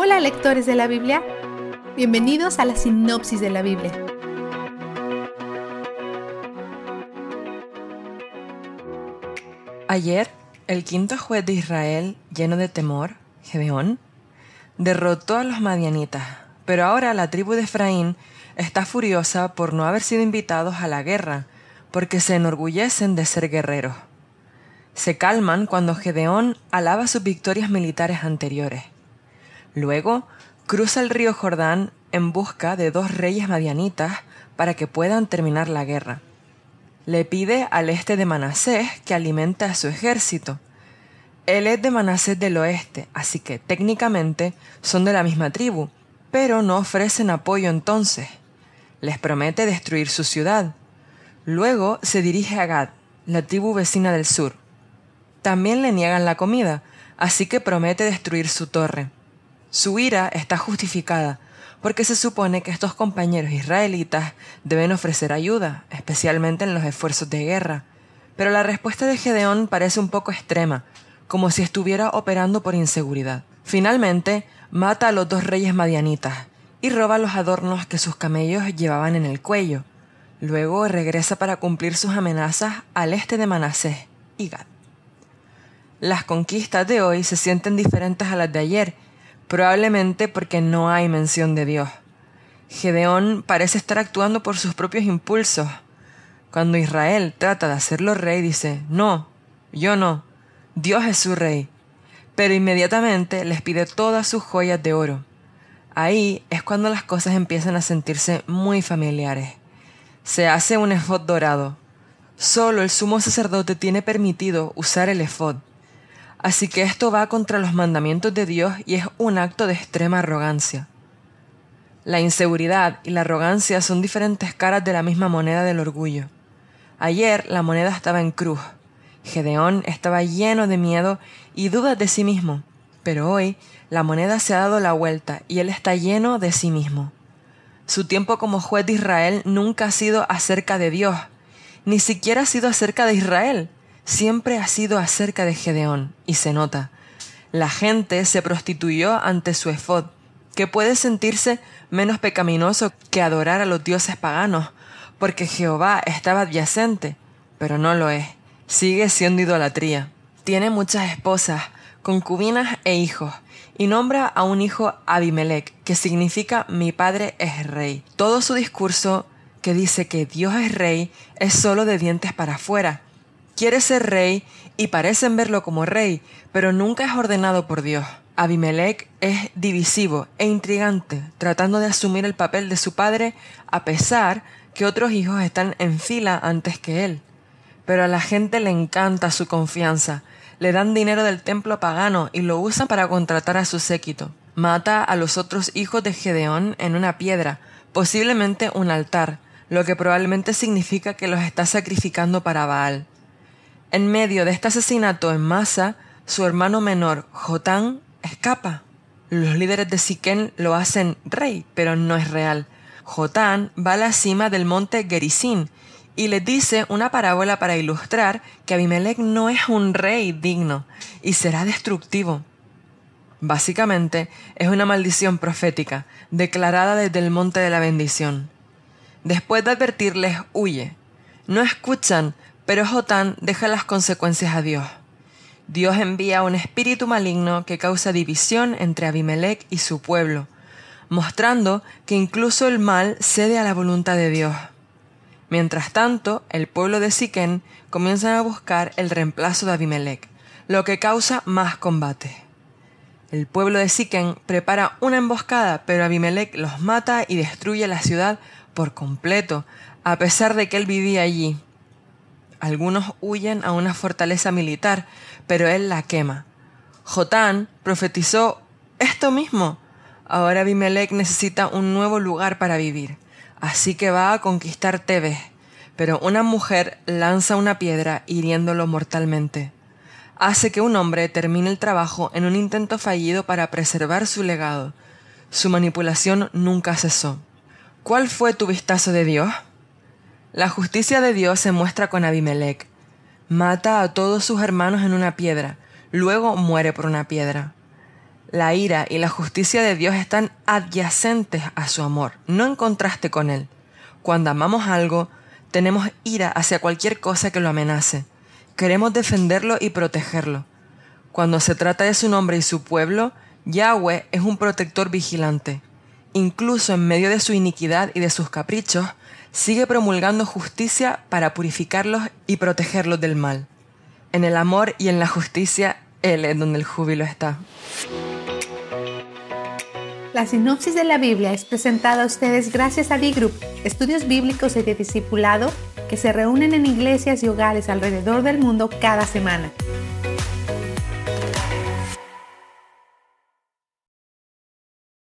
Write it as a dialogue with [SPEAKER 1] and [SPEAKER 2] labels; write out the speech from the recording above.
[SPEAKER 1] Hola lectores de la Biblia, bienvenidos a la sinopsis de la Biblia.
[SPEAKER 2] Ayer, el quinto juez de Israel, lleno de temor, Gedeón, derrotó a los madianitas, pero ahora la tribu de Efraín está furiosa por no haber sido invitados a la guerra, porque se enorgullecen de ser guerreros. Se calman cuando Gedeón alaba sus victorias militares anteriores. Luego, cruza el río Jordán en busca de dos reyes madianitas para que puedan terminar la guerra. Le pide al este de Manasés que alimente a su ejército. Él es de Manasés del oeste, así que técnicamente son de la misma tribu, pero no ofrecen apoyo entonces. Les promete destruir su ciudad. Luego se dirige a Gad, la tribu vecina del sur. También le niegan la comida, así que promete destruir su torre. Su ira está justificada, porque se supone que estos compañeros israelitas deben ofrecer ayuda, especialmente en los esfuerzos de guerra. Pero la respuesta de Gedeón parece un poco extrema, como si estuviera operando por inseguridad. Finalmente, mata a los dos reyes madianitas y roba los adornos que sus camellos llevaban en el cuello. Luego regresa para cumplir sus amenazas al este de Manasés y Gad. Las conquistas de hoy se sienten diferentes a las de ayer, probablemente porque no hay mención de Dios. Gedeón parece estar actuando por sus propios impulsos. Cuando Israel trata de hacerlo rey, dice, no, yo no, Dios es su rey. Pero inmediatamente les pide todas sus joyas de oro. Ahí es cuando las cosas empiezan a sentirse muy familiares. Se hace un efod dorado. Solo el sumo sacerdote tiene permitido usar el efod. Así que esto va contra los mandamientos de Dios y es un acto de extrema arrogancia. La inseguridad y la arrogancia son diferentes caras de la misma moneda del orgullo. Ayer la moneda estaba en cruz. Gedeón estaba lleno de miedo y dudas de sí mismo, pero hoy la moneda se ha dado la vuelta y él está lleno de sí mismo. Su tiempo como juez de Israel nunca ha sido acerca de Dios, ni siquiera ha sido acerca de Israel siempre ha sido acerca de Gedeón, y se nota. La gente se prostituyó ante su efod, que puede sentirse menos pecaminoso que adorar a los dioses paganos, porque Jehová estaba adyacente, pero no lo es. Sigue siendo idolatría. Tiene muchas esposas, concubinas e hijos, y nombra a un hijo Abimelech, que significa mi padre es rey. Todo su discurso, que dice que Dios es rey, es solo de dientes para afuera, quiere ser rey y parecen verlo como rey, pero nunca es ordenado por Dios. Abimelech es divisivo e intrigante, tratando de asumir el papel de su padre a pesar que otros hijos están en fila antes que él. Pero a la gente le encanta su confianza, le dan dinero del templo pagano y lo usan para contratar a su séquito. Mata a los otros hijos de Gedeón en una piedra, posiblemente un altar, lo que probablemente significa que los está sacrificando para Baal. En medio de este asesinato en masa, su hermano menor, Jotán, escapa. Los líderes de Siquén lo hacen rey, pero no es real. Jotán va a la cima del monte Gerizim y le dice una parábola para ilustrar que Abimelech no es un rey digno y será destructivo. Básicamente, es una maldición profética, declarada desde el monte de la bendición. Después de advertirles, huye. No escuchan, pero Jotán deja las consecuencias a Dios. Dios envía un espíritu maligno que causa división entre Abimelech y su pueblo, mostrando que incluso el mal cede a la voluntad de Dios. Mientras tanto, el pueblo de Siquén comienza a buscar el reemplazo de Abimelech, lo que causa más combate. El pueblo de Siquén prepara una emboscada, pero Abimelech los mata y destruye la ciudad por completo, a pesar de que él vivía allí. Algunos huyen a una fortaleza militar, pero él la quema. Jotán profetizó esto mismo. Ahora Abimelech necesita un nuevo lugar para vivir, así que va a conquistar Tebes. Pero una mujer lanza una piedra hiriéndolo mortalmente. Hace que un hombre termine el trabajo en un intento fallido para preservar su legado. Su manipulación nunca cesó. ¿Cuál fue tu vistazo de Dios? La justicia de Dios se muestra con Abimelech. Mata a todos sus hermanos en una piedra, luego muere por una piedra. La ira y la justicia de Dios están adyacentes a su amor, no en contraste con él. Cuando amamos algo, tenemos ira hacia cualquier cosa que lo amenace. Queremos defenderlo y protegerlo. Cuando se trata de su nombre y su pueblo, Yahweh es un protector vigilante. Incluso en medio de su iniquidad y de sus caprichos, sigue promulgando justicia para purificarlos y protegerlos del mal. En el amor y en la justicia, Él es donde el júbilo está.
[SPEAKER 1] La sinopsis de la Biblia es presentada a ustedes gracias a D-Group, estudios bíblicos y de discipulado que se reúnen en iglesias y hogares alrededor del mundo cada semana.